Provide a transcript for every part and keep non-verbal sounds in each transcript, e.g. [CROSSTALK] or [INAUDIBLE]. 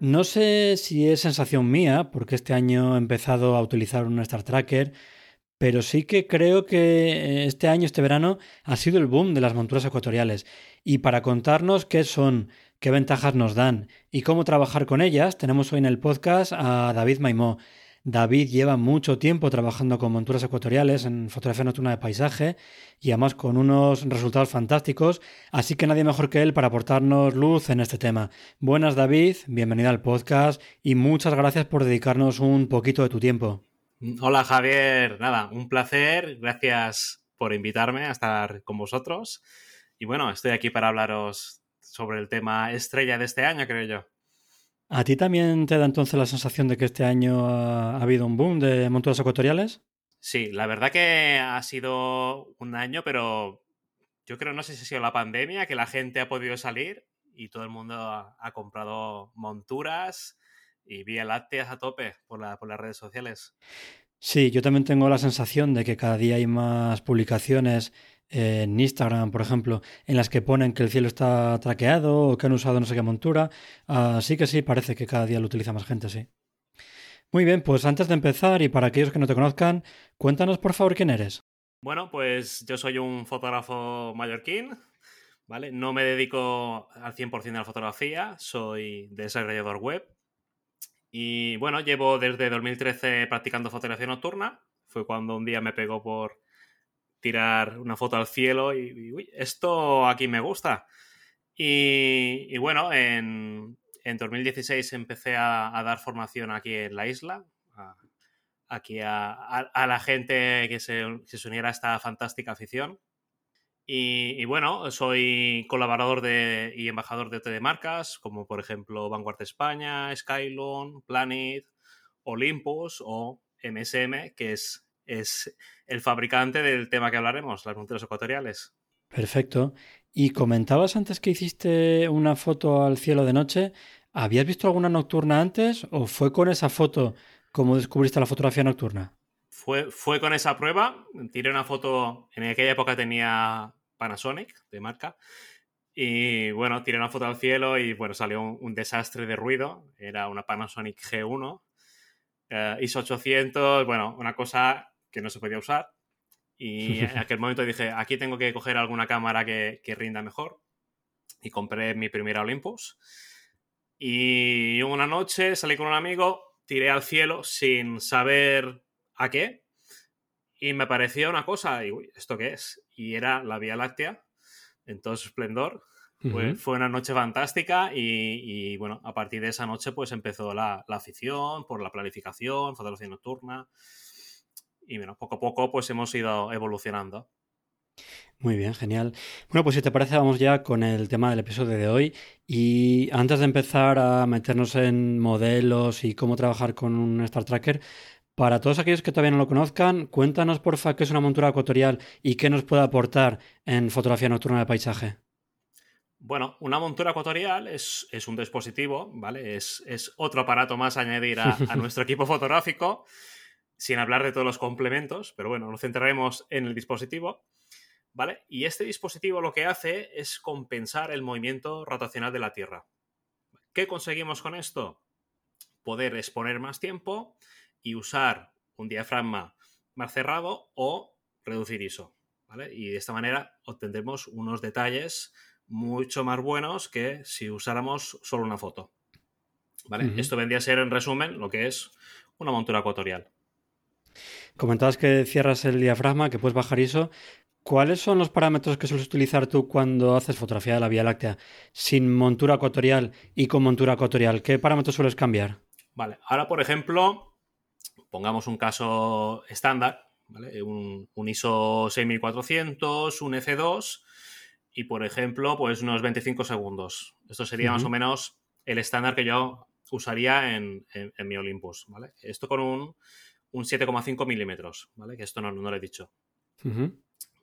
No sé si es sensación mía, porque este año he empezado a utilizar un Star Tracker, pero sí que creo que este año, este verano, ha sido el boom de las monturas ecuatoriales. Y para contarnos qué son, qué ventajas nos dan y cómo trabajar con ellas, tenemos hoy en el podcast a David Maimó. David lleva mucho tiempo trabajando con monturas ecuatoriales en fotografía nocturna de paisaje y además con unos resultados fantásticos, así que nadie mejor que él para aportarnos luz en este tema. Buenas David, bienvenido al podcast y muchas gracias por dedicarnos un poquito de tu tiempo. Hola Javier, nada, un placer, gracias por invitarme a estar con vosotros y bueno, estoy aquí para hablaros sobre el tema estrella de este año, creo yo. ¿A ti también te da entonces la sensación de que este año ha, habido un boom de monturas ecuatoriales? Sí, la verdad que ha sido un año, pero yo creo, no sé si ha sido la pandemia, que la gente ha podido salir y todo el mundo ha, comprado monturas y vía lácteas a tope por, por las redes sociales. Sí, yo también tengo la sensación de que cada día hay más publicaciones en Instagram, por ejemplo, en las que ponen que el cielo está traqueado o que han usado no sé qué montura. Así que sí, parece que cada día lo utiliza más gente, sí. Muy bien, pues antes de empezar y para aquellos que no te conozcan, cuéntanos por favor quién eres. Bueno, pues yo soy un fotógrafo mallorquín, ¿vale? No me dedico al 100% a la fotografía, soy desarrollador web. Y bueno, llevo desde 2013 practicando fotografía nocturna. Fue cuando un día me pegó por tirar una foto al cielo y, uy, esto aquí me gusta. Y, bueno, en, en, 2016 empecé a, dar formación aquí en la isla, aquí a, la gente que se, se, uniera a esta fantástica afición. Y, bueno, soy colaborador de, y embajador de, de marcas, como por ejemplo Vanguard España, Skylon, Planet, Olympus o MSM, que es es el fabricante del tema que hablaremos, las monturas ecuatoriales. Perfecto. Y comentabas antes que hiciste una foto al cielo de noche. ¿Habías visto alguna nocturna antes o fue con esa foto como descubriste la fotografía nocturna? Fue, fue con esa prueba. Tiré una foto, en aquella época tenía Panasonic de marca. Y bueno, tiré una foto al cielo y bueno, salió un, desastre de ruido. Era una Panasonic G1. Eh, ISO 800, bueno, una cosa que no se podía usar. Y en [LAUGHS] aquel momento dije, aquí tengo que coger alguna cámara que, rinda mejor. Y compré mi primera Olympus. Y una noche salí con un amigo, tiré al cielo sin saber a qué. Y me pareció una cosa, y uy, ¿esto qué es? Y era la Vía Láctea en todo su esplendor. fue, una noche fantástica y, bueno, a partir de esa noche pues empezó la, la afición por la planificación, fotografía nocturna y bueno, poco a poco pues hemos ido evolucionando. Muy bien, genial. Bueno, pues si te parece, vamos ya con el tema del episodio de hoy. Y antes de empezar a meternos en modelos y cómo trabajar con un Star Tracker, para todos aquellos que todavía no lo conozcan, cuéntanos porfa qué es una montura ecuatorial y qué nos puede aportar en fotografía nocturna de paisaje. Bueno, una montura ecuatorial es, un dispositivo, ¿vale? Es, otro aparato más a añadir a [LAUGHS] nuestro equipo fotográfico sin hablar de todos los complementos, pero bueno, nos centraremos en el dispositivo. ¿Vale? Y este dispositivo lo que hace es compensar el movimiento rotacional de la Tierra. ¿Qué conseguimos con esto? Poder exponer más tiempo y usar un diafragma más cerrado o reducir ISO. ¿vale? Y de esta manera obtendremos unos detalles mucho más buenos que si usáramos solo una foto. ¿Vale? Esto vendría a ser, en resumen, lo que es una montura ecuatorial. Comentabas que cierras el diafragma, que puedes bajar ISO. ¿Cuáles son los parámetros que sueles utilizar tú cuando haces fotografía de la Vía Láctea sin montura ecuatorial y con montura ecuatorial? ¿Qué parámetros sueles cambiar? Vale, ahora por ejemplo, pongamos un caso estándar, ¿vale? un, ISO 6400, un F2 y por ejemplo, pues unos 25 segundos. Esto sería más o menos el estándar que yo usaría en, mi Olympus, ¿vale? Esto con un, un 7,5 milímetros, ¿vale? Que esto no, no lo he dicho.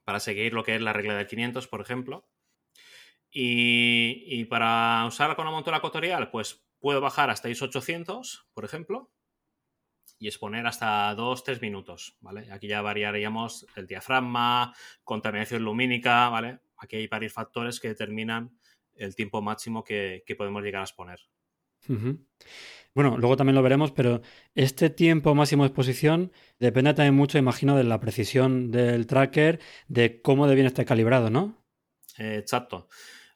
Para seguir lo que es la regla del 500, por ejemplo. Y, para usarla con una montura ecuatorial, pues puedo bajar hasta ISO 800, por ejemplo, y exponer hasta 2-3 minutos, ¿vale? Aquí ya variaríamos el diafragma, contaminación lumínica, ¿vale? Aquí hay varios factores que determinan el tiempo máximo que, podemos llegar a exponer. Bueno, luego también lo veremos, pero este tiempo máximo de exposición depende también mucho, imagino, de la precisión del tracker, de cómo de bien esté calibrado, ¿no? exacto.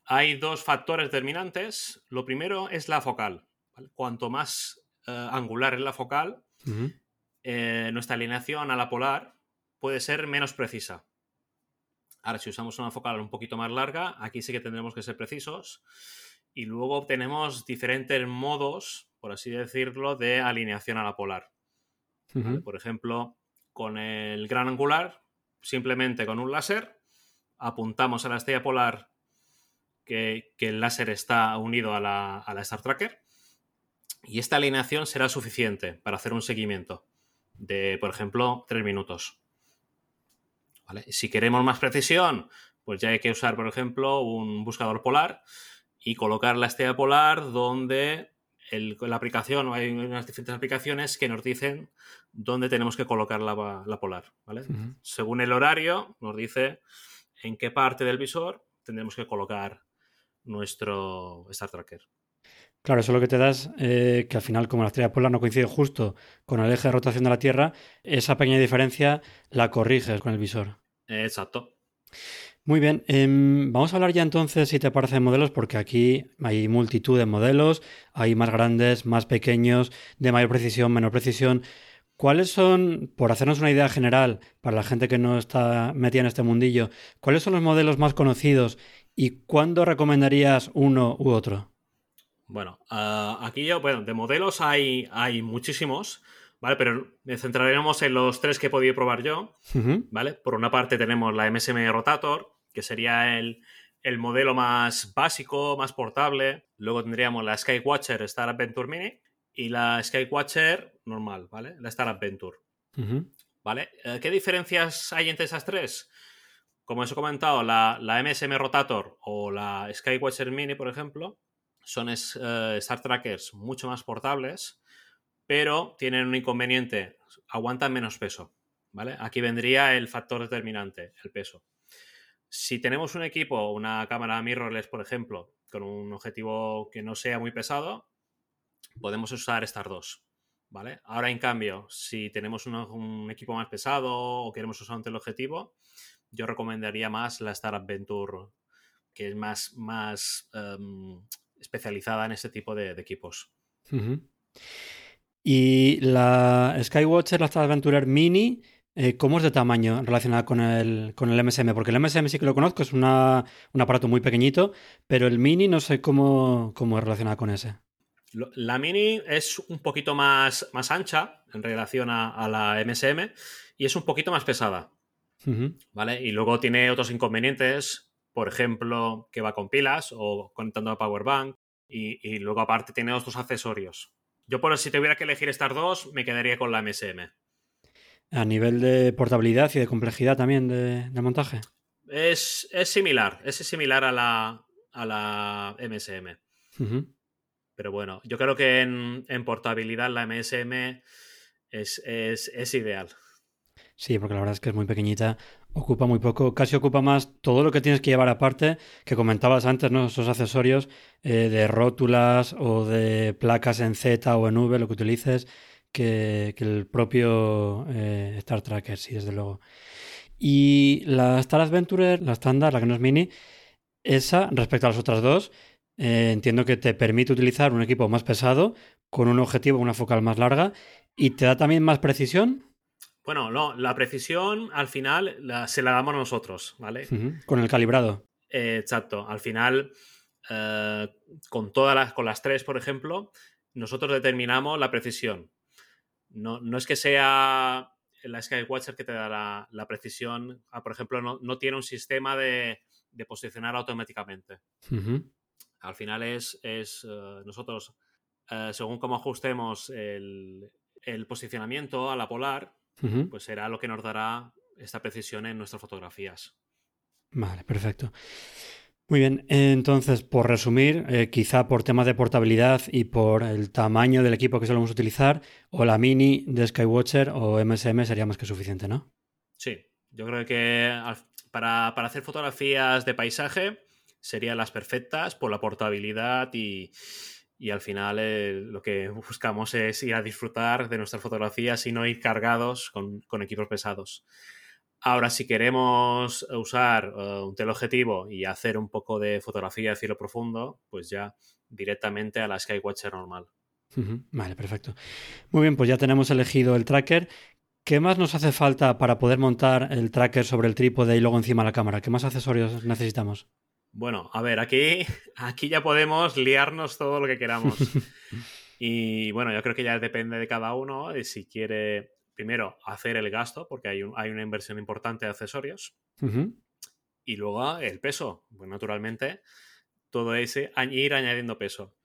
Hay dos factores determinantes. Lo primero es la focal. Cuanto más eh, angular es la focal, eh, nuestra alineación a la polar puede ser menos precisa. Ahora, si usamos una focal un poquito más larga, aquí sí que tendremos que ser precisos. Y luego tenemos diferentes modos, por así decirlo, de alineación a la polar. Por ejemplo, con el gran angular, simplemente con un láser, apuntamos a la estrella polar que, el láser está unido a la, a la Star Tracker. Y esta alineación será suficiente para hacer un seguimiento de, por ejemplo, tres minutos. Si queremos más precisión, pues ya hay que usar, por ejemplo, un buscador polar y colocar la estrella polar donde la aplicación, o hay unas diferentes aplicaciones que nos dicen dónde tenemos que colocar la, polar. Según el horario, nos dice en qué parte del visor tendremos que colocar nuestro Star Tracker. Claro, eso lo que te das eh, que al final, como la estrella polar no coincide justo con el eje de rotación de la Tierra, esa pequeña diferencia la corriges con el visor. exacto. Muy bien, em, vamos a hablar ya entonces, si te parece, de modelos, porque aquí hay multitud de modelos, hay más grandes, más pequeños, de mayor precisión, menor precisión. ¿Cuáles son, por hacernos una idea general, para la gente que no está metida en este mundillo, cuáles son los modelos más conocidos y cuándo recomendarías uno u otro? Bueno, ah, aquí yo, bueno, de modelos hay, hay muchísimos, ¿vale? Pero me centraremos en los tres que he podido probar yo, ¿vale? Por una parte tenemos la MSM Rotator, que sería el, modelo más básico, más portable. Luego tendríamos la Skywatcher Star Adventure Mini y la Skywatcher normal, ¿vale? La Star Adventure. ¿Vale? Eh, ¿Qué diferencias hay entre esas tres? Como os he comentado, la, la MSM Rotator o la Skywatcher Mini, por ejemplo, son eh, Star Trackers mucho más portables, pero tienen un inconveniente, aguantan menos peso. ¿vale? Aquí vendría el factor determinante, el peso. Si tenemos un equipo, una cámara mirrorless, por ejemplo, con un objetivo que no sea muy pesado, podemos usar estas dos. ¿Vale? Ahora, en cambio, si tenemos un, equipo más pesado o queremos usar un teleobjetivo, yo recomendaría más la Star Adventure, que es más, más em, especializada en este tipo de, equipos. Y la Skywatcher, la Star Adventurer Mini, eh, ¿cómo es de tamaño relacionada con el, con el MSM? Porque el MSM sí que lo conozco, es un aparato muy pequeñito, pero el Mini no sé cómo, cómo es relacionada con ese. La Mini es un poquito más, más ancha en relación a, la MSM y es un poquito más pesada. ¿Vale? Y luego tiene otros inconvenientes por ejemplo, que va con pilas o conectando a Power Bank. Y, luego aparte tiene otros accesorios. Yo por si tuviera que elegir estas dos, me quedaría con la MSM. A nivel de portabilidad y de complejidad también de, montaje. Es, similar, es similar a la, a la MSM. Pero bueno, yo creo que en, portabilidad la MSM es, es ideal. Sí, porque la verdad es que es muy pequeñita, ocupa muy poco, casi ocupa más todo lo que tienes que llevar aparte, que comentabas antes, ¿no? Esos accesorios eh, de rótulas o de placas en Z o en V, lo que utilices, que, el propio eh, Star Tracker, sí, desde luego. Y la Star Adventurer, la estándar, la que no es mini, esa, respecto a las otras dos, eh, entiendo que te permite utilizar un equipo más pesado con un objetivo, una focal más larga, y te da también más precisión. Bueno, no, la precisión al final se la damos nosotros, ¿vale? Con el calibrado. Eh, exacto. Al final, eh, con todas las, con las tres, por ejemplo, nosotros determinamos la precisión. No, no es que sea la Skywatcher que te da la, precisión. Ah, por ejemplo, no, tiene un sistema de, posicionar automáticamente. Al final es, es eh, nosotros, según cómo ajustemos el, el posicionamiento a la polar, pues será lo que nos dará esta precisión en nuestras fotografías. Vale, perfecto. Muy bien, entonces, por resumir, eh, quizá por temas de portabilidad y por el tamaño del equipo que solemos utilizar, o la mini de Skywatcher o MSM sería más que suficiente, ¿no? Sí, yo creo que para, hacer fotografías de paisaje serían las perfectas por la portabilidad y, y al final eh, lo que buscamos es ir a disfrutar de nuestras fotografías y no ir cargados con, equipos pesados. Ahora, si queremos usar eh, un teleobjetivo y hacer un poco de fotografía de cielo profundo, pues ya directamente a la Skywatcher normal. Vale, perfecto. Muy bien, pues ya tenemos elegido el tracker. ¿Qué más nos hace falta para poder montar el tracker sobre el trípode y luego encima la cámara? ¿Qué más accesorios necesitamos? Bueno, a ver, aquí, [LAUGHS] aquí ya podemos liarnos todo lo que queramos. [LAUGHS] y bueno, yo creo que ya depende de cada uno de si quiere, primero, hacer el gasto, porque hay, hay una inversión importante de accesorios. Y luego el peso. Pues naturalmente, todo ese, ir añadiendo peso.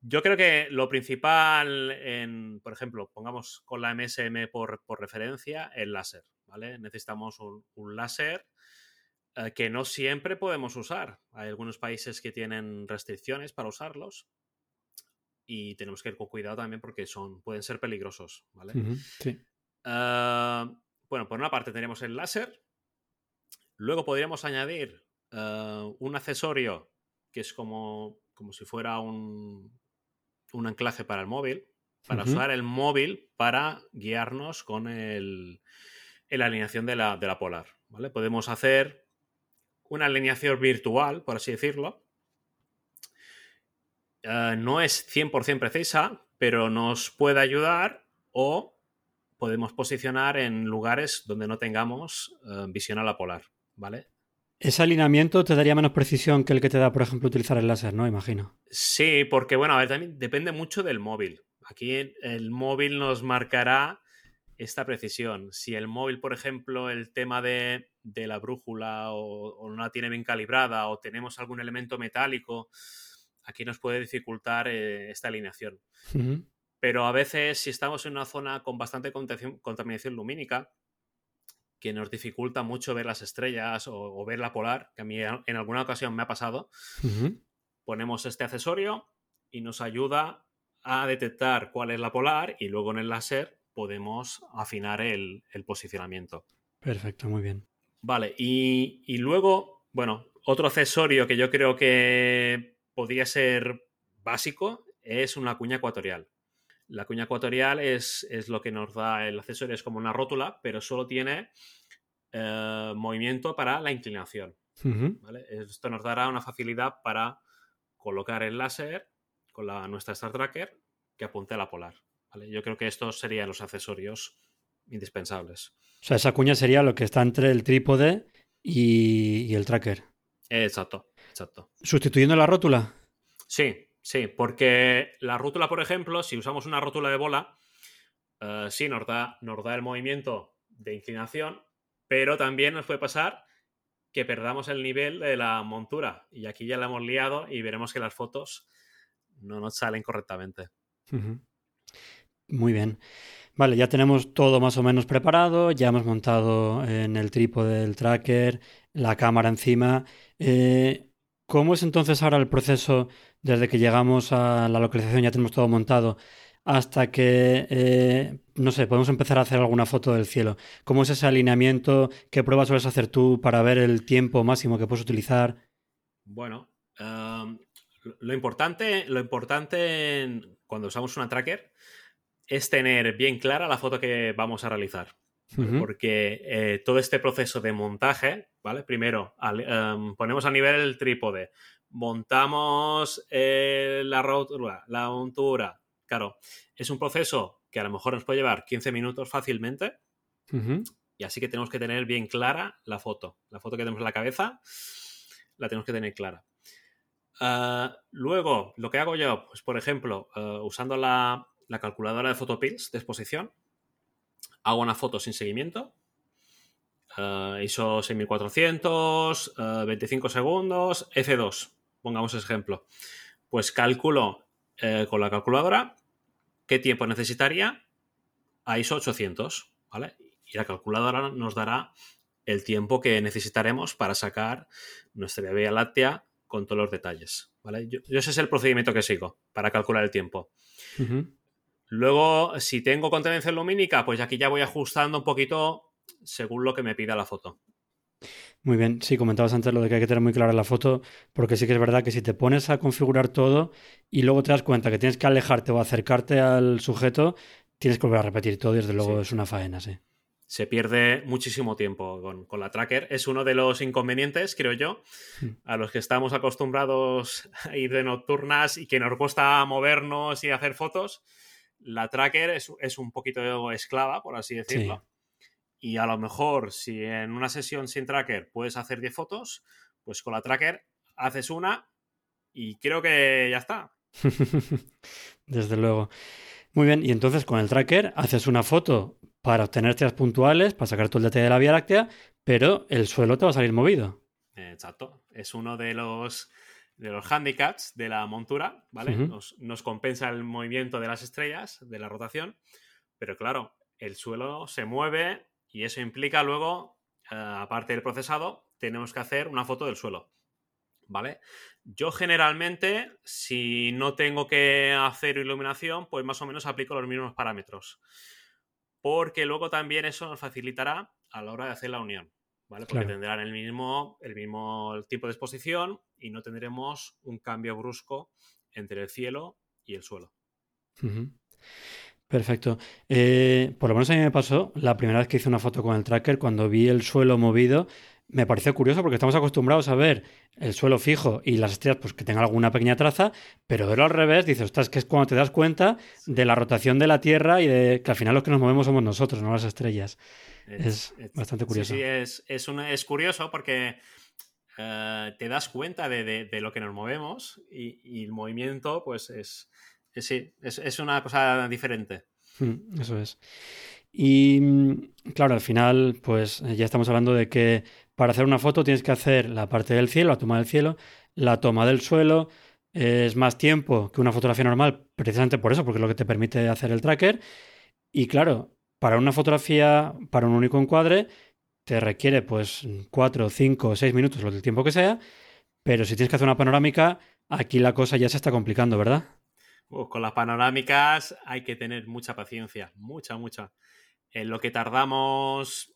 Yo creo que lo principal en, por ejemplo, pongamos con la MSM por, referencia, el láser, ¿vale? Necesitamos un, un láser eh, que no siempre podemos usar. Hay algunos países que tienen restricciones para usarlos y tenemos que ir con cuidado también porque son, pueden ser peligrosos, ¿vale? Ah, bueno, por una parte tenemos el láser. Luego podríamos añadir ah, un accesorio que es como, como si fuera un, un anclaje para el móvil, para usar el móvil para guiarnos con el, la alineación de la, de la polar. ¿vale? Podemos hacer una alineación virtual, por así decirlo. Eh, no es 100% precisa, pero nos puede ayudar o podemos posicionar en lugares donde no tengamos eh, visión a la polar, ¿vale? Ese alineamiento te daría menos precisión que el que te da, por ejemplo, utilizar el láser, ¿no? Imagino. Sí, porque, bueno, a ver, también depende mucho del móvil. Aquí el móvil nos marcará esta precisión. Si el móvil, por ejemplo, el tema de, la brújula o, no la tiene bien calibrada o tenemos algún elemento metálico, aquí nos puede dificultar eh, esta alineación. Pero a veces, si estamos en una zona con bastante contaminación lumínica, que nos dificulta mucho ver las estrellas o, ver la polar, que a mí en alguna ocasión me ha pasado, ponemos este accesorio y nos ayuda a detectar cuál es la polar y luego en el láser podemos afinar el, posicionamiento. Perfecto, muy bien. Vale, y, luego, bueno, otro accesorio que yo creo que podría ser básico es una cuña ecuatorial. La cuña ecuatorial es, lo que nos da el accesorio, es como una rótula, pero solo tiene eh, movimiento para la inclinación. Esto nos dará una facilidad para colocar el láser con la, nuestra Star Tracker que apunte a la polar. Yo creo que estos serían los accesorios indispensables. O sea, esa cuña sería lo que está entre el trípode y, el tracker. Exacto, exacto. ¿Sustituyendo la rótula? Sí, sí, porque la rótula, por ejemplo, si usamos una rótula de bola, eh, sí nos da, nos da el movimiento de inclinación, pero también nos puede pasar que perdamos el nivel de la montura. Y aquí ya la hemos liado y veremos que las fotos no nos salen correctamente. Muy bien. Vale, ya tenemos todo más o menos preparado, ya hemos montado en el trípode del tracker, la cámara encima. Eh, ¿Cómo es entonces ahora el proceso desde que llegamos a la localización, ya tenemos todo montado, hasta que, eh, no sé, podemos empezar a hacer alguna foto del cielo? ¿Cómo es ese alineamiento? ¿Qué pruebas sueles hacer tú para ver el tiempo máximo que puedes utilizar? Bueno, lo importante, lo importante cuando usamos una tracker es tener bien clara la foto que vamos a realizar. Porque eh, todo este proceso de montaje, ¿vale? Primero, em, ponemos a nivel el trípode, montamos eh, la rotura, la montura, claro, es un proceso que a lo mejor nos puede llevar 15 minutos fácilmente. Y así que tenemos que tener bien clara la foto. La foto que tenemos en la cabeza la tenemos que tener clara. Ah, luego, lo que hago yo, pues por ejemplo, ah, usando la, calculadora de photopills de exposición, hago una foto sin seguimiento. Uh, ISO 6400, 25 segundos, F2, pongamos ejemplo. Pues calculo eh, con la calculadora qué tiempo necesitaría a ISO 800, ¿vale? Y la calculadora nos dará el tiempo que necesitaremos para sacar nuestra Vía Láctea con todos los detalles, ¿vale? Yo, ese es el procedimiento que sigo para calcular el tiempo. Luego, si tengo contendencia lumínica, pues aquí ya voy ajustando un poquito según lo que me pida la foto. Muy bien, sí, comentabas antes lo de que hay que tener muy clara la foto, porque sí que es verdad que si te pones a configurar todo y luego te das cuenta que tienes que alejarte o acercarte al sujeto, tienes que volver a repetir todo y desde luego es una faena, sí. Se pierde muchísimo tiempo con, la tracker. Es uno de los inconvenientes, creo yo, hmm. a los que estamos acostumbrados a ir de nocturnas y que nos cuesta movernos y hacer fotos. La tracker es, un poquito esclava, por así decirlo. Y a lo mejor, si en una sesión sin tracker puedes hacer 10 fotos, pues con la tracker haces una y creo que ya está. [LAUGHS] Desde luego. Muy bien, y entonces con el tracker haces una foto para obtener tiras puntuales, para sacar todo el detalle de la Vía Láctea, pero el suelo te va a salir movido. Exacto. Es uno de los, de los handicaps de la montura, ¿vale? nos, nos, compensa el movimiento de las estrellas, de la rotación, pero claro, el suelo se mueve y eso implica luego, eh, aparte del procesado, tenemos que hacer una foto del suelo. ¿Vale? Yo generalmente, si no tengo que hacer iluminación, pues más o menos aplico los mismos parámetros. Porque luego también eso nos facilitará a la hora de hacer la unión. ¿Vale? Porque tendrán el mismo, el mismo tipo de exposición y no tendremos un cambio brusco entre el cielo y el suelo. Perfecto. Eh, por lo menos a mí me pasó la primera vez que hice una foto con el tracker, cuando vi el suelo movido, me pareció curioso porque estamos acostumbrados a ver el suelo fijo y las estrellas pues que tengan alguna pequeña traza, pero verlo al revés, dices, ostras, que es cuando te das cuenta de la rotación de la Tierra y de que al final los que nos movemos somos nosotros, no las estrellas. Es, bastante curioso. Sí, es, es, es curioso porque eh, te das cuenta de, lo que nos movemos y, el movimiento pues es, sí, es, una cosa diferente. Mm, eso es. Y mm, claro, al final, pues ya estamos hablando de que para hacer una foto tienes que hacer la parte del cielo, la toma del cielo, la toma del suelo. Es más tiempo que una fotografía normal, precisamente por eso, porque es lo que te permite hacer el tracker. Y claro, para una fotografía, para un único encuadre, te requiere pues 4, 5, 6 minutos, lo del tiempo que sea. Pero si tienes que hacer una panorámica, aquí la cosa ya se está complicando, ¿verdad? con las panorámicas hay que tener mucha paciencia, mucha, mucha. En lo que tardamos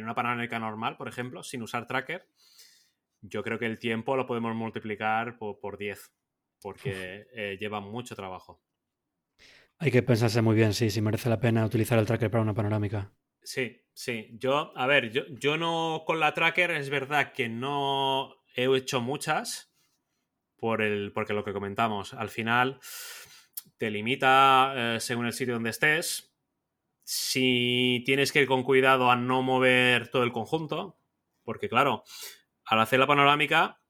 en una panorámica normal, por ejemplo, sin usar tracker, yo creo que el tiempo lo podemos multiplicar por, 10, porque eh, lleva mucho trabajo. Hay que pensarse muy bien, sí, si merece la pena utilizar el tracker para una panorámica. Sí, sí. Yo, a ver, yo, yo no con la tracker es verdad que no he hecho muchas por el, porque lo que comentamos, al final te limita eh, según el sitio donde estés. Si tienes que ir con cuidado a no mover todo el conjunto, porque claro, al hacer la panorámica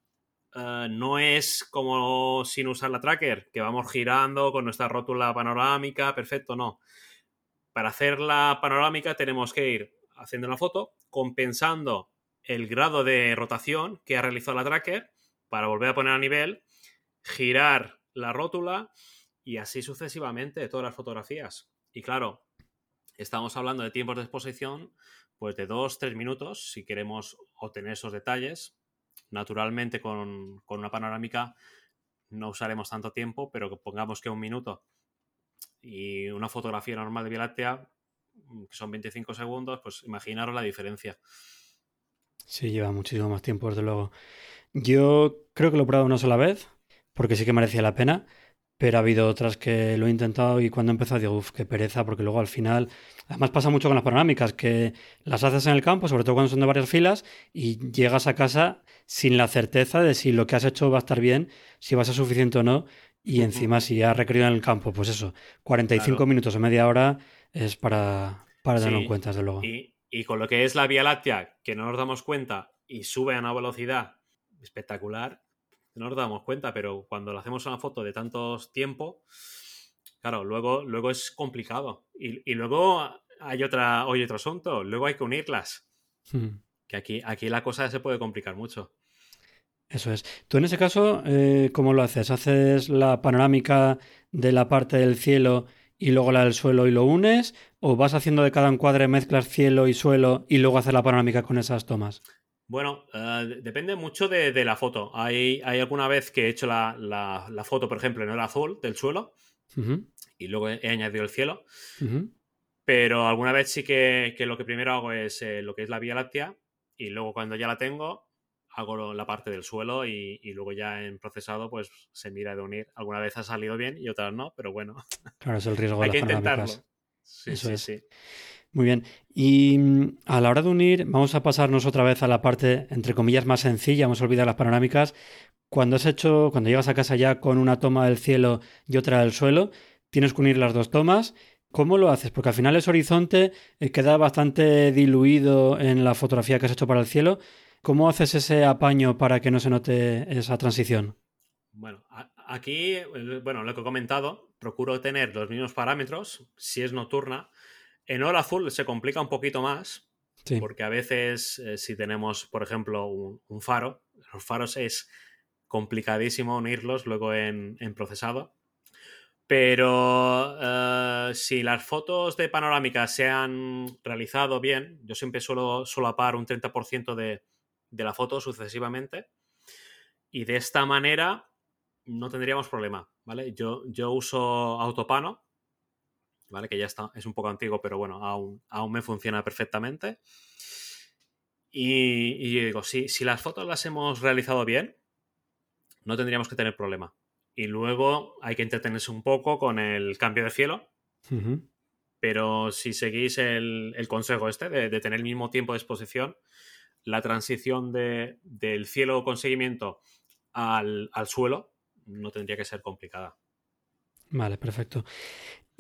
eh, no es como sin usar la tracker, que vamos girando con nuestra rótula panorámica, perfecto, no. Para hacer la panorámica tenemos que ir haciendo la foto, compensando el grado de rotación que ha realizado la tracker para volver a poner a nivel, girar la rótula y así sucesivamente todas las fotografías. Y claro, estamos hablando de tiempos de exposición pues de 2-3 minutos si queremos obtener esos detalles. Naturalmente con, una panorámica no usaremos tanto tiempo, pero pongamos que un minuto y una fotografía normal de Vía Láctea, que son 25 segundos, pues imaginaros la diferencia. Sí, lleva muchísimo más tiempo, desde luego. Yo creo que lo he probado una sola vez, porque sí que merecía la pena, pero ha habido otras que lo he intentado y cuando he empezado digo, uff, qué pereza, porque luego al final, además pasa mucho con las panorámicas, que las haces en el campo, sobre todo cuando son de varias filas, y llegas a casa sin la certeza de si lo que has hecho va a estar bien, si va a ser suficiente o no, Y encima, si ha requerido en el campo, pues eso, 45 minutos o media hora es para, para tenerlo en cuenta, desde luego. Y, y, con lo que es la Vía Láctea, que no nos damos cuenta y sube a una velocidad espectacular, no nos damos cuenta, pero cuando le hacemos una foto de tantos tiempo, claro, luego, luego es complicado. Y, y luego hay otra, hay otro asunto, luego hay que unirlas. Hmm. Que aquí, aquí la cosa se puede complicar mucho. Eso es. Tú en ese caso, eh, ¿cómo lo haces? ¿Haces la panorámica de la parte del cielo y luego la del suelo y lo unes? ¿O vas haciendo de cada encuadre, mezclas cielo y suelo y luego haces la panorámica con esas tomas? Bueno, eh, depende mucho de, la foto. Hay, hay, alguna vez que he hecho la, foto, por ejemplo, en el azul del suelo y luego he, añadido el cielo. Pero alguna vez sí que, lo que primero hago es eh, lo que es la Vía Láctea y luego cuando ya la tengo hago la parte del suelo y, luego ya en procesado pues se mira de unir. Alguna vez ha salido bien y otras no, pero bueno. Claro, es el riesgo [LAUGHS] Hay que intentarlo. Sí, sí, sí. Muy bien. Y mm, a la hora de unir, vamos a pasarnos otra vez a la parte, entre comillas, más sencilla. Vamos a olvidar las panorámicas. Cuando has hecho, cuando llegas a casa ya con una toma del cielo y otra del suelo, tienes que unir las dos tomas. ¿Cómo lo haces? Porque al final ese horizonte eh, queda bastante diluido en la fotografía que has hecho para el cielo. ¿Cómo haces ese apaño para que no se note esa transición? Bueno, aquí, bueno, lo que he comentado, procuro tener los mismos parámetros si es nocturna. En hora azul se complica un poquito más, porque a veces eh, si tenemos, por ejemplo, un, faro, los faros es complicadísimo unirlos luego en, procesado. Pero eh, si las fotos de panorámica se han realizado bien, yo siempre suelo solapar un 30% de, de la foto sucesivamente. Y de esta manera no tendríamos problema, ¿vale? Yo, yo uso Autopano, ¿vale? Que ya está, es un poco antiguo, pero bueno, aún, aún me funciona perfectamente. Y, yo digo, si, si las fotos las hemos realizado bien, no tendríamos que tener problema. Y luego hay que entretenerse un poco con el cambio de cielo. Pero si seguís el, consejo este de, de, tener el mismo tiempo de exposición, la transición del cielo con seguimiento al, suelo no tendría que ser complicada. Vale, perfecto.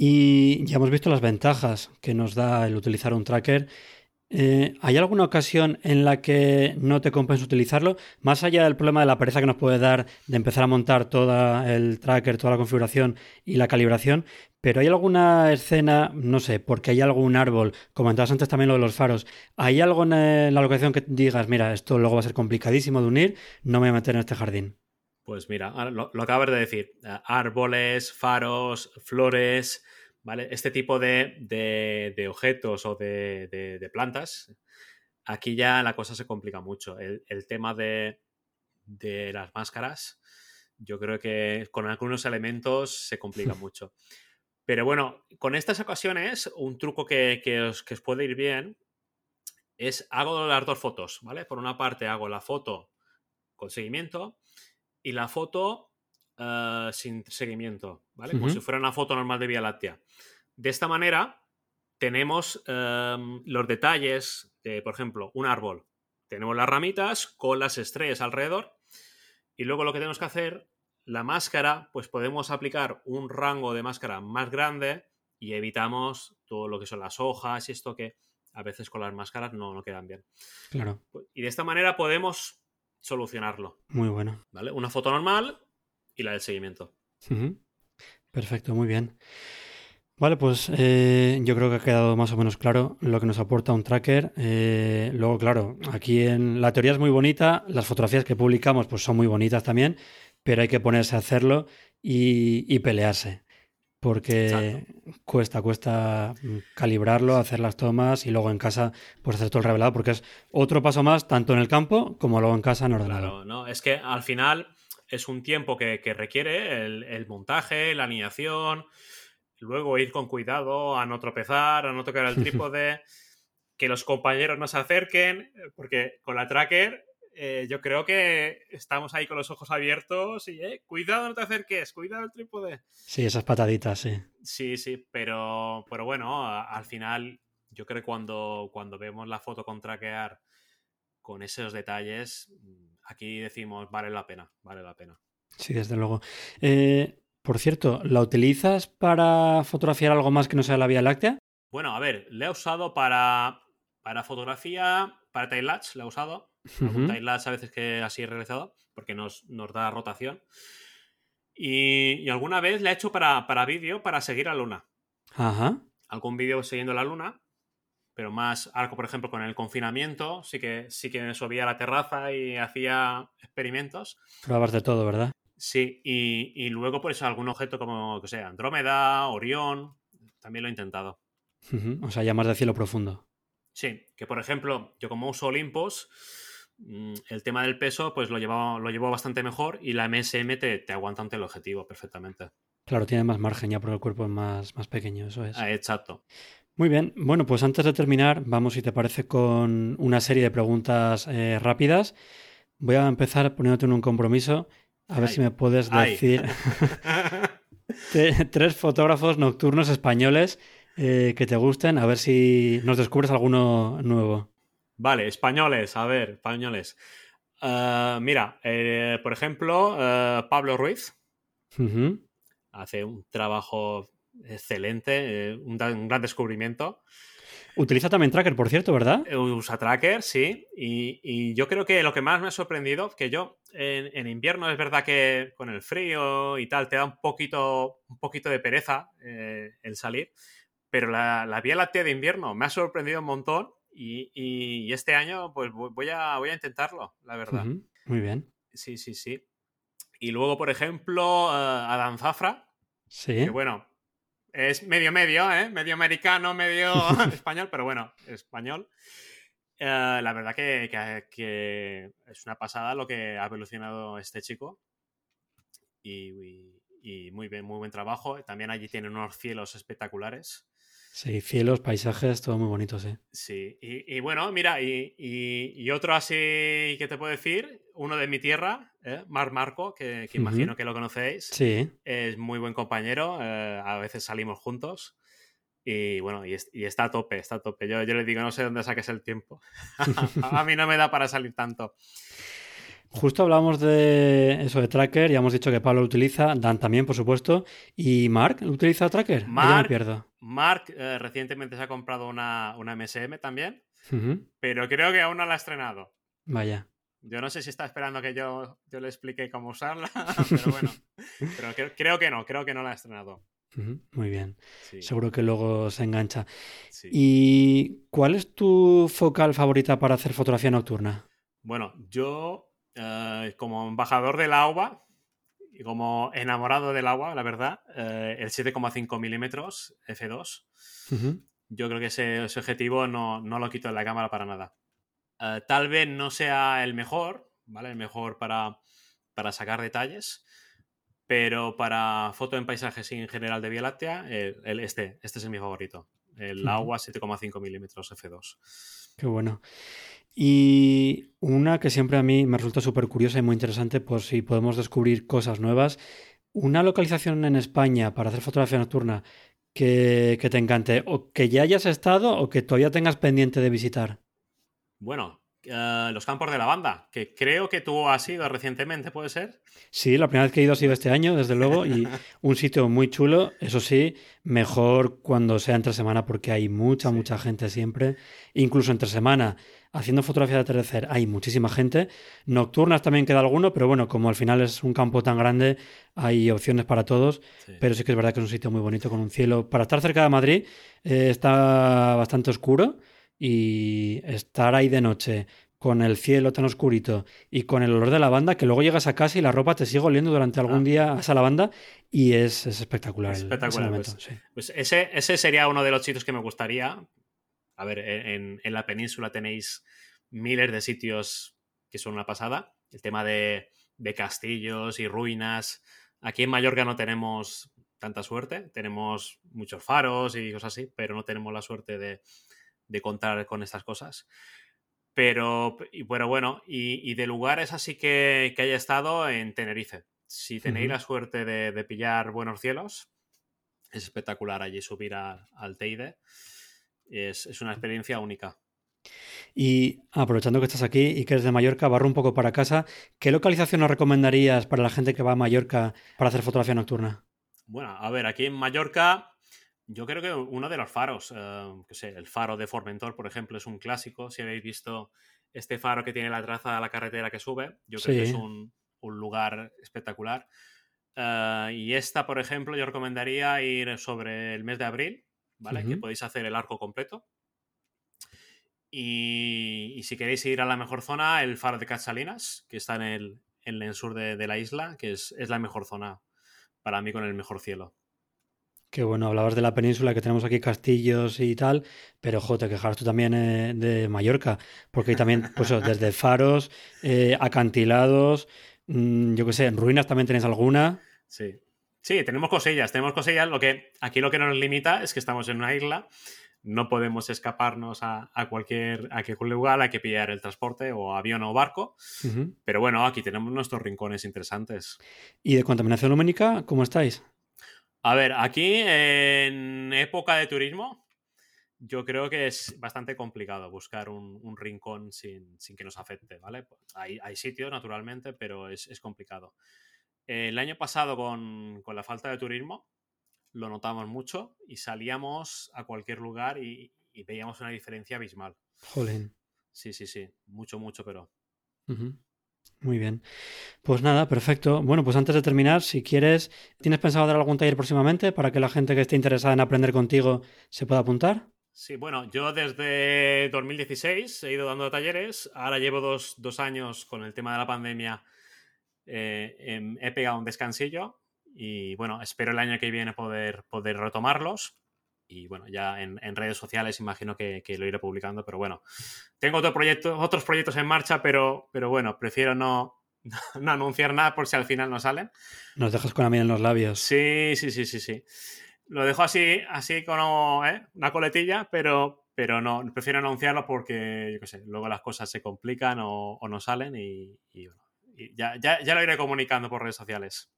Y ya hemos visto las ventajas que nos da el utilizar un tracker. Eh, ¿Hay alguna ocasión en la que no te compensa utilizarlo? Más allá del problema de la pereza que nos puede dar de empezar a montar todo el tracker, toda la configuración y la calibración, pero ¿hay alguna escena, no sé, porque hay algún árbol, comentabas antes también lo de los faros, ¿hay algo en la locación que digas, mira, esto luego va a ser complicadísimo de unir, no me voy a meter en este jardín? Pues mira, lo, acabas de decir, eh, árboles, faros, flores, ¿vale? Este tipo de, objetos o de, plantas, aquí ya la cosa se complica mucho. El, tema de, las máscaras, yo creo que con algunos elementos se complica [LAUGHS] mucho. Pero bueno, con estas ocasiones, un truco que, os, puede ir bien es hago las dos fotos, ¿vale? Por una parte hago la foto con seguimiento y la foto eh, sin seguimiento, ¿vale? Como si fuera una foto normal de Vía Láctea. De esta manera tenemos em, los detalles de, por ejemplo, un árbol. Tenemos las ramitas con las estrellas alrededor y luego lo que tenemos que hacer la máscara, pues podemos aplicar un rango de máscara más grande y evitamos todo lo que son las hojas y esto que a veces con las máscaras no, no quedan bien. Claro. Y de esta manera podemos solucionarlo. Muy bueno. ¿Vale? Una foto normal y la del seguimiento. Perfecto, muy bien. Vale, pues eh, yo creo que ha quedado más o menos claro lo que nos aporta un tracker. Eh, luego, claro, aquí en la teoría es muy bonita, las fotografías que publicamos pues son muy bonitas también, pero hay que ponerse a hacerlo y, pelearse. Porque cuesta, cuesta calibrarlo, hacer las tomas y luego en casa pues hacer todo el revelado, porque es otro paso más, tanto en el campo como luego en casa en ordenador. Claro, no, es que al final es un tiempo que, requiere el, montaje, la alineación, luego ir con cuidado a no tropezar, a no tocar el [LAUGHS] trípode, que los compañeros no se acerquen, porque con la tracker eh, yo creo que estamos ahí con los ojos abiertos y, eh, cuidado, no te acerques, cuidado el trípode. Sí, esas pataditas, sí. Sí, sí, pero, pero bueno, al final, yo creo que cuando, cuando vemos la foto con traquear con esos detalles, aquí decimos, vale la pena, vale la pena. Sí, desde luego. Eh, Por cierto, ¿la utilizas para fotografiar algo más que no sea la Vía Láctea? Bueno, a ver, le he usado para, para fotografía, para tailats, le he usado. Uh a veces que así he realizado, porque nos, nos da rotación. Y, alguna vez le he hecho para, para vídeo, para seguir a la luna. Ajá. Algún vídeo siguiendo la luna, pero más arco, por ejemplo, con el confinamiento, sí que, sí que me subía a la terraza y hacía experimentos. Pruebas de todo, ¿verdad? Sí, y, luego, por eso, algún objeto como, que sea, Andrómeda, Orión, también lo he intentado. O sea, ya más de cielo profundo. Sí, que por ejemplo, yo como uso Olympus, mm, el tema del peso, pues lo llevo, lo llevo bastante mejor y la MSM te, te aguanta ante el objetivo perfectamente. Claro, tiene más margen ya porque el cuerpo es más, más pequeño, eso es. Ah, exacto. Muy bien, bueno, pues antes de terminar, vamos, si te parece, con una serie de preguntas eh, rápidas. Voy a empezar poniéndote en un compromiso, a ver si me puedes decir [LAUGHS] [LAUGHS] tres fotógrafos nocturnos españoles eh, que te gusten, a ver si nos descubres alguno nuevo. Vale, españoles, a ver, españoles. Eh, mira, por ejemplo, Pablo Ruiz. Hace un trabajo excelente, eh, un, gran descubrimiento. Utiliza también Tracker, por cierto, ¿verdad? Eh, usa Tracker, sí. Y, yo creo que lo que más me ha sorprendido, que yo en, invierno es verdad que con el frío y tal te da un poquito, un poquito de pereza eh, el salir, pero la, la, Vía Láctea de invierno me ha sorprendido un montón y, este año pues voy a, voy a intentarlo, la verdad. Muy bien. Sí, sí, sí. Y luego, por ejemplo, Adam Zafra. Sí. Que bueno, es medio medio, ¿eh? Medio americano, medio [LAUGHS] español, pero bueno, español. Eh, la verdad que, es una pasada lo que ha evolucionado este chico. Y, muy bien, muy buen trabajo. También allí tiene unos cielos espectaculares. Sí, cielos, paisajes, todo muy bonito, sí. Sí, y, bueno, mira, y, otro así que te puedo decir, uno de mi tierra, ¿eh? Mar Marco, que, imagino que lo conocéis. Sí. Es muy buen compañero, eh, a veces salimos juntos. Y bueno, y, está a tope, está a tope. Yo, yo le digo, no sé dónde saques el tiempo. [LAUGHS] a mí no me da para salir tanto. Justo hablamos de eso de Tracker, ya hemos dicho que Pablo lo utiliza, Dan también, por supuesto. ¿Y Mark utiliza Tracker? Mark, pierdo. Mark eh, recientemente se ha comprado una, una MSM también, pero creo que aún no la ha estrenado. Vaya. Yo no sé si está esperando que yo, yo le explique cómo usarla, [LAUGHS] pero bueno, pero creo, que no, creo que no la ha estrenado. Muy bien. Seguro que luego se engancha. ¿Y cuál es tu focal favorita para hacer fotografía nocturna? Bueno, yo eh, como embajador del agua y como enamorado del agua, la verdad, eh, el 7,5 milímetros F2, yo creo que ese, objetivo no, lo quito en la cámara para nada. Eh, tal vez no sea el mejor, ¿vale? El mejor para, para sacar detalles, pero para foto en paisajes en general de Vía Láctea, el, este, este es mi favorito. El agua 7,5 milímetros F2. Qué bueno. Y una que siempre a mí me resulta súper curiosa y muy interesante por si podemos descubrir cosas nuevas. Una localización en España para hacer fotografía nocturna que, te encante, o que ya hayas estado o que todavía tengas pendiente de visitar. Bueno, eh, los campos de la banda, que creo que tú has ido recientemente, ¿puede ser? Sí, la primera vez que he ido ha sido este año, desde luego, y [LAUGHS] un sitio muy chulo, eso sí, mejor cuando sea entre semana porque hay mucha, mucha gente siempre, incluso entre semana haciendo fotografía de atardecer hay muchísima gente. Nocturnas también queda alguno, pero bueno, como al final es un campo tan grande, hay opciones para todos. Pero sí que es verdad que es un sitio muy bonito con un cielo. Para estar cerca de Madrid eh, está bastante oscuro y estar ahí de noche con el cielo tan oscurito y con el olor de lavanda, que luego llegas a casa y la ropa te sigue oliendo durante algún ah. día a esa lavanda y es, espectacular. Espectacular. Pues, pues, ese, ese sería uno de los sitios que me gustaría, a ver, e, en, la península tenéis miles de sitios que son una pasada. El tema de, castillos y ruinas. Aquí en Mallorca no tenemos tanta suerte. Tenemos muchos faros y cosas así, pero no tenemos la suerte de, contar con estas cosas. Pero, pero bueno, y, de lugares así que, haya estado en Tenerife. Si tenéis la suerte de, pillar buenos cielos, es espectacular allí subir al Teide es, una experiencia única. Y aprovechando que estás aquí y que eres de Mallorca, barro un poco para casa, ¿qué localización nos recomendarías para la gente que va a Mallorca para hacer fotografía nocturna? Bueno, a ver, aquí en Mallorca, yo creo que uno de los faros, eh, que sé, el faro de Formentor, por ejemplo, es un clásico. Si habéis visto este faro que tiene la traza de la carretera que sube, yo creo que es un, lugar espectacular. Eh, y esta, por ejemplo, yo recomendaría ir sobre el mes de abril, ¿vale? Que podéis hacer el arco completo. Y, si queréis ir a la mejor zona, el faro de Catsalinas, que está en el, en el sur de, la isla, que es, la mejor zona para mí con el mejor cielo. Qué bueno, hablabas de la península, que tenemos aquí castillos y tal, pero jo, te quejas tú también eh, de Mallorca, porque también, pues desde [LAUGHS] faros, eh, acantilados, mm, yo qué sé, en ruinas también tenéis alguna. Sí. Sí, tenemos cosillas, tenemos cosillas. Lo que aquí lo que nos limita es que estamos en una isla no podemos escaparnos a, cualquier, a lugar, hay que pillar el transporte o avión o barco. Pero bueno, aquí tenemos nuestros rincones interesantes. ¿Y de contaminación lumínica, cómo estáis? A ver, aquí en época de turismo, yo creo que es bastante complicado buscar un, rincón sin, que nos afecte, ¿vale? Hay, hay sitios, naturalmente, pero es, complicado. El año pasado, con, con la falta de turismo, lo notamos mucho y salíamos a cualquier lugar y, veíamos una diferencia abismal. Jolín. Sí, sí, sí, mucho, mucho, pero. Muy bien. Pues nada, perfecto. Bueno, pues antes de terminar, si quieres, ¿tienes pensado dar algún taller próximamente para que la gente que esté interesada en aprender contigo se pueda apuntar? Sí, bueno, yo desde 2016 he ido dando talleres. Ahora llevo dos, años con el tema de la pandemia. Eh, em, he pegado un descansillo y bueno, espero el año que viene poder, poder retomarlos. Y bueno, ya en, redes sociales imagino que, lo iré publicando, pero bueno, tengo otro proyecto, otros proyectos en marcha, pero, pero bueno, prefiero no, [LAUGHS] no anunciar nada por si al final no salen. Nos dejas con la miel en los labios. Sí, sí, sí, sí, sí. Lo dejo así, así como ¿eh? una coletilla, pero, pero no, prefiero anunciarlo porque, yo qué sé, luego las cosas se complican o, no salen y, ya, ya lo iré comunicando por redes sociales.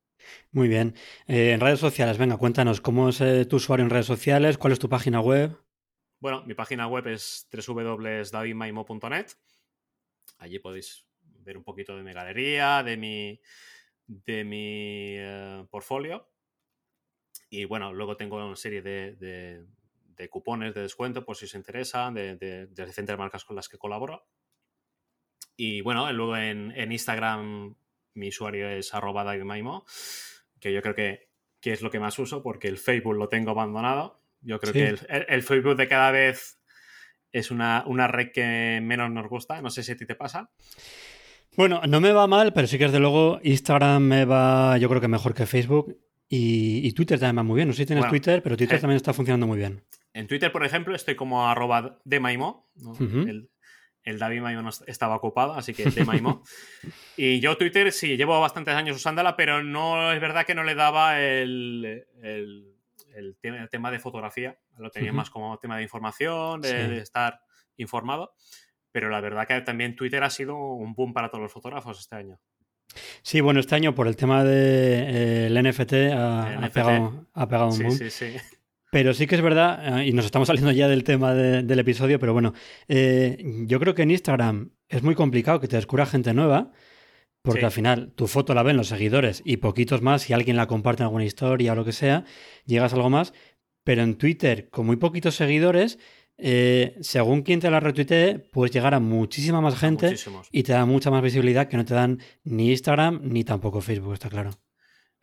Muy bien. Eh, en redes sociales, venga, cuéntanos, ¿cómo es eh, tu usuario en redes sociales? ¿Cuál es tu página web? Bueno, mi página web es www.davidmaimo.net. Allí podéis ver un poquito de mi galería, de mi, de mi eh, portfolio. Y bueno, luego tengo una serie de, cupones de descuento por si os interesan, de, de, de marcas con las que colaboro. Y bueno, luego en, en Instagram mi usuario es arroba Maimo, que yo creo que, que, es lo que más uso porque el Facebook lo tengo abandonado. Yo creo que el, Facebook de cada vez es una, una red que menos nos gusta. No sé si a ti te pasa. Bueno, no me va mal, pero sí que desde luego Instagram me va, yo creo que mejor que Facebook. Y, Twitter también va muy bien. No sé si tienes Twitter, pero Twitter eh, también está funcionando muy bien. En Twitter, por ejemplo, estoy como arroba de Maimo, el David Maimo estaba ocupado, así que de Maimo. [LAUGHS] y yo Twitter sí, llevo bastantes años usándola, pero no es verdad que no le daba el, tema, de fotografía. Lo tenía más como tema de información, de, estar informado. Pero la verdad que también Twitter ha sido un boom para todos los fotógrafos este año. Sí, bueno, este año por el tema del de, NFT, ha, Pegado, ha, pegado, un boom. Sí, sí. Pero sí que es verdad, eh, y nos estamos [LAUGHS] saliendo ya del tema del episodio, pero bueno, eh, yo creo que en Instagram es muy complicado que te descubra gente nueva, porque al final tu foto la ven los seguidores y poquitos más, si alguien la comparte en alguna historia o lo que sea, llegas a algo más, pero en Twitter, con muy poquitos seguidores, eh, según quien te la retuitee, puedes llegar a muchísima más gente y te da mucha más visibilidad que no te dan ni Instagram ni tampoco Facebook, está claro.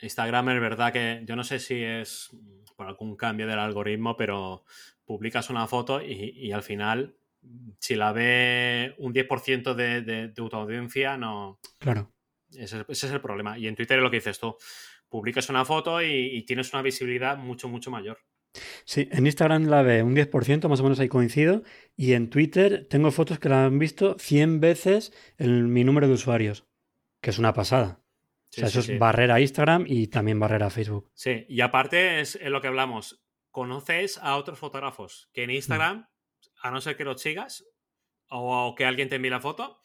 Instagram es verdad que yo no sé si es por algún cambio del algoritmo, pero publicas una foto y, al final, si la ve un 10% de, de, de, tu audiencia, no. Claro. Ese, es el problema. Y en Twitter es lo que dices tú. Publicas una foto y, tienes una visibilidad mucho, mucho mayor. Sí, en Instagram la ve un 10%, más o menos ahí coincido, y en Twitter tengo fotos que la han visto 100 veces en mi número de usuarios, que es una pasada o sea, eso es barrera a Instagram y también barrera a Facebook. Sí, y aparte es, lo que hablamos. Conoces a otros fotógrafos que en Instagram, a no ser que los sigas o que alguien te envíe la foto,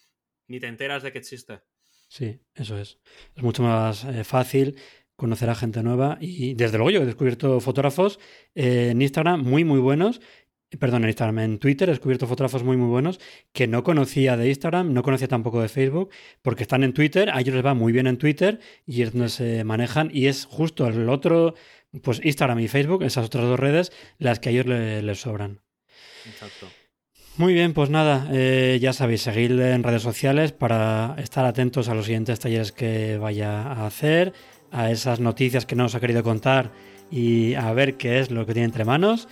ni te enteras de que existe. Sí, eso es. Es mucho más eh, fácil conocer a gente nueva y desde luego yo he descubierto fotógrafos eh, en Instagram muy muy buenos perdón, en Instagram, en Twitter he descubierto fotógrafos muy muy buenos que no conocía de Instagram, no conocía tampoco de Facebook, porque están en Twitter, a ellos les va muy bien en Twitter y es donde se manejan y es justo el otro pues Instagram y Facebook, esas otras dos redes, las que a ellos les, sobran. Exacto. Muy bien, pues nada, eh, ya sabéis, seguidle en redes sociales para estar atentos a los siguientes talleres que vaya a hacer, a esas noticias que no os ha querido contar y a ver qué es lo que tiene entre manos.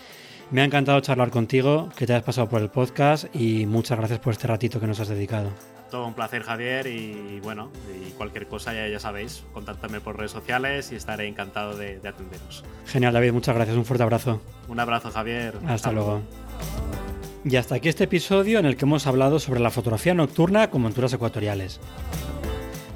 Me ha encantado charlar contigo, que te hayas pasado por el podcast y muchas gracias por este ratito que nos has dedicado. Todo un placer, Javier, y bueno, y cualquier cosa ya, ya sabéis, contáctame por redes sociales y estaré encantado de, atenderos. Genial, David, muchas gracias, un fuerte abrazo. Un abrazo, Javier. Hasta, luego. Y hasta aquí este episodio en el que hemos hablado sobre la fotografía nocturna con monturas ecuatoriales.